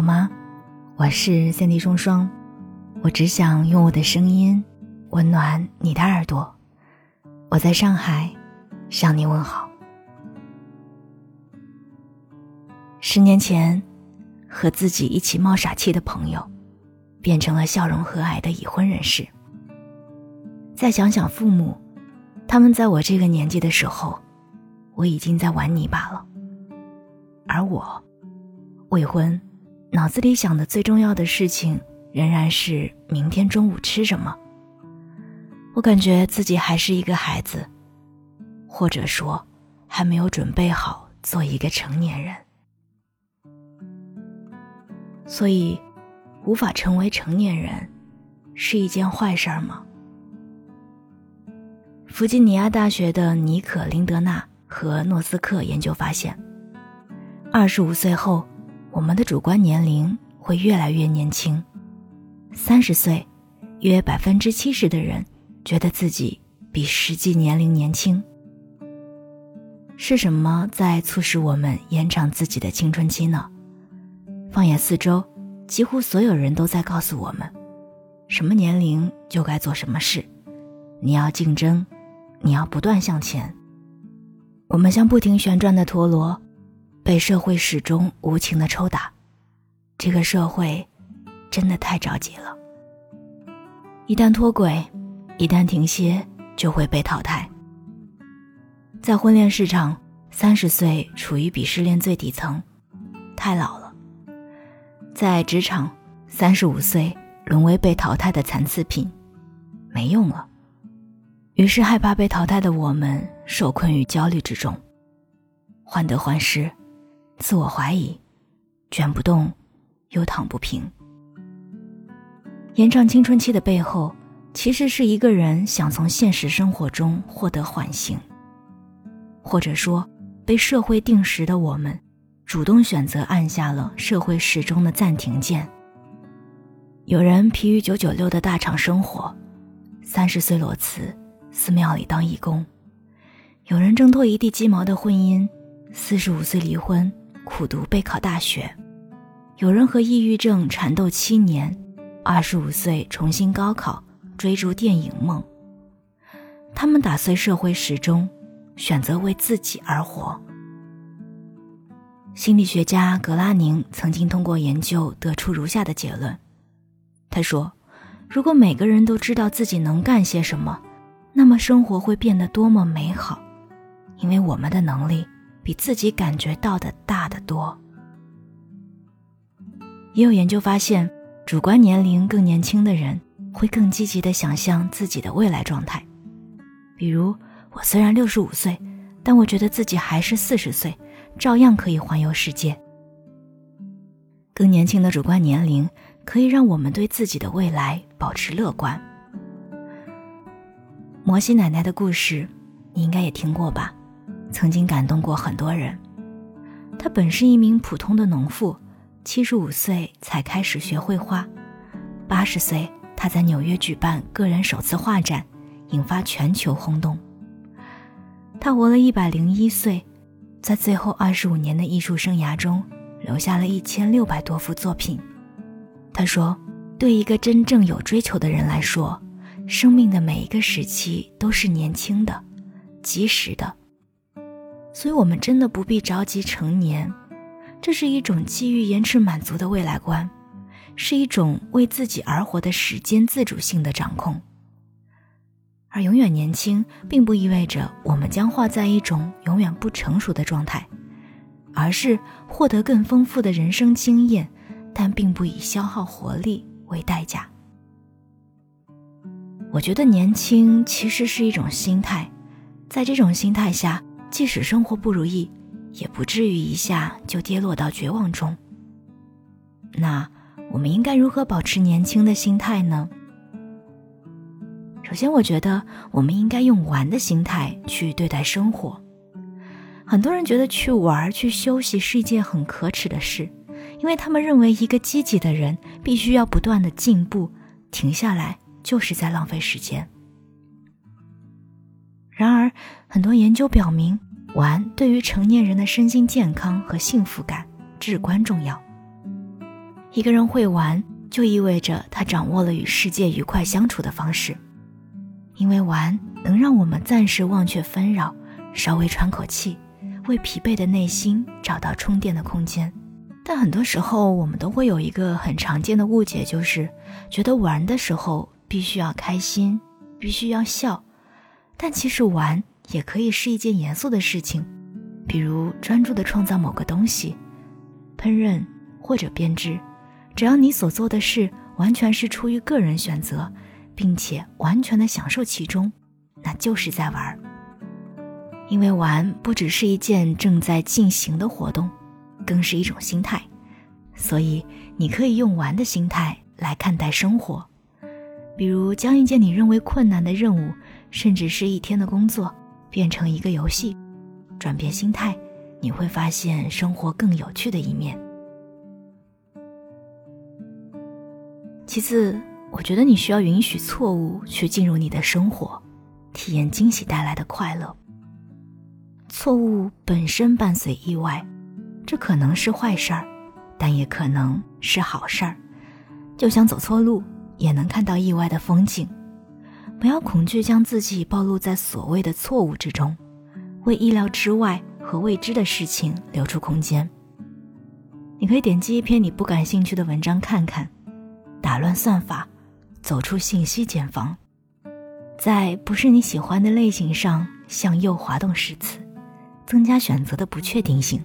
好吗？我是三 D 双双，我只想用我的声音温暖你的耳朵。我在上海向你问好。十年前，和自己一起冒傻气的朋友，变成了笑容和蔼的已婚人士。再想想父母，他们在我这个年纪的时候，我已经在玩泥巴了，而我。未婚，脑子里想的最重要的事情仍然是明天中午吃什么。我感觉自己还是一个孩子，或者说还没有准备好做一个成年人。所以，无法成为成年人是一件坏事儿吗？弗吉尼亚大学的尼可林德纳和诺斯克研究发现，二十五岁后。我们的主观年龄会越来越年轻，三十岁，约百分之七十的人觉得自己比实际年龄年轻。是什么在促使我们延长自己的青春期呢？放眼四周，几乎所有人都在告诉我们：什么年龄就该做什么事，你要竞争，你要不断向前。我们像不停旋转的陀螺。被社会始终无情的抽打，这个社会真的太着急了。一旦脱轨，一旦停歇，就会被淘汰。在婚恋市场，三十岁处于鄙视链最底层，太老了；在职场，三十五岁沦为被淘汰的残次品，没用了。于是，害怕被淘汰的我们受困于焦虑之中，患得患失。自我怀疑，卷不动，又躺不平。延长青春期的背后，其实是一个人想从现实生活中获得缓刑，或者说，被社会定时的我们，主动选择按下了社会时钟的暂停键。有人疲于九九六的大厂生活，三十岁裸辞，寺庙里当义工；有人挣脱一地鸡毛的婚姻，四十五岁离婚。苦读备考大学，有人和抑郁症缠斗七年，二十五岁重新高考，追逐电影梦。他们打碎社会时钟，选择为自己而活。心理学家格拉宁曾经通过研究得出如下的结论：他说，如果每个人都知道自己能干些什么，那么生活会变得多么美好，因为我们的能力。比自己感觉到的大得多。也有研究发现，主观年龄更年轻的人会更积极的想象自己的未来状态。比如，我虽然六十五岁，但我觉得自己还是四十岁，照样可以环游世界。更年轻的主观年龄可以让我们对自己的未来保持乐观。摩西奶奶的故事，你应该也听过吧？曾经感动过很多人。他本是一名普通的农妇，七十五岁才开始学绘画，八十岁他在纽约举办个人首次画展，引发全球轰动。他活了一百零一岁，在最后二十五年的艺术生涯中，留下了一千六百多幅作品。他说：“对一个真正有追求的人来说，生命的每一个时期都是年轻的、及时的。”所以，我们真的不必着急成年，这是一种基于延迟满足的未来观，是一种为自己而活的时间自主性的掌控。而永远年轻，并不意味着我们将化在一种永远不成熟的状态，而是获得更丰富的人生经验，但并不以消耗活力为代价。我觉得年轻其实是一种心态，在这种心态下。即使生活不如意，也不至于一下就跌落到绝望中。那我们应该如何保持年轻的心态呢？首先，我觉得我们应该用玩的心态去对待生活。很多人觉得去玩、去休息是一件很可耻的事，因为他们认为一个积极的人必须要不断的进步，停下来就是在浪费时间。然而，很多研究表明，玩对于成年人的身心健康和幸福感至关重要。一个人会玩，就意味着他掌握了与世界愉快相处的方式。因为玩能让我们暂时忘却纷扰，稍微喘口气，为疲惫的内心找到充电的空间。但很多时候，我们都会有一个很常见的误解，就是觉得玩的时候必须要开心，必须要笑。但其实玩也可以是一件严肃的事情，比如专注的创造某个东西，烹饪或者编织。只要你所做的事完全是出于个人选择。并且完全的享受其中，那就是在玩。因为玩不只是一件正在进行的活动，更是一种心态，所以你可以用玩的心态来看待生活。比如将一件你认为困难的任务，甚至是一天的工作，变成一个游戏，转变心态，你会发现生活更有趣的一面。其次。我觉得你需要允许错误去进入你的生活，体验惊喜带来的快乐。错误本身伴随意外，这可能是坏事儿，但也可能是好事儿。就像走错路，也能看到意外的风景。不要恐惧将自己暴露在所谓的错误之中，为意料之外和未知的事情留出空间。你可以点击一篇你不感兴趣的文章看看，打乱算法。走出信息茧房，在不是你喜欢的类型上向右滑动十次，增加选择的不确定性。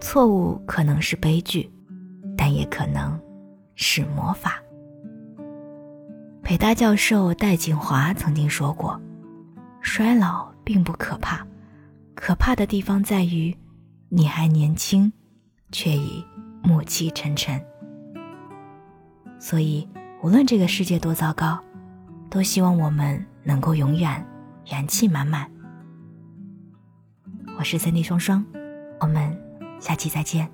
错误可能是悲剧，但也可能是魔法。北大教授戴锦华曾经说过：“衰老并不可怕，可怕的地方在于你还年轻，却已暮气沉沉。”所以。无论这个世界多糟糕，都希望我们能够永远元气满满。我是三 D 双双，我们下期再见。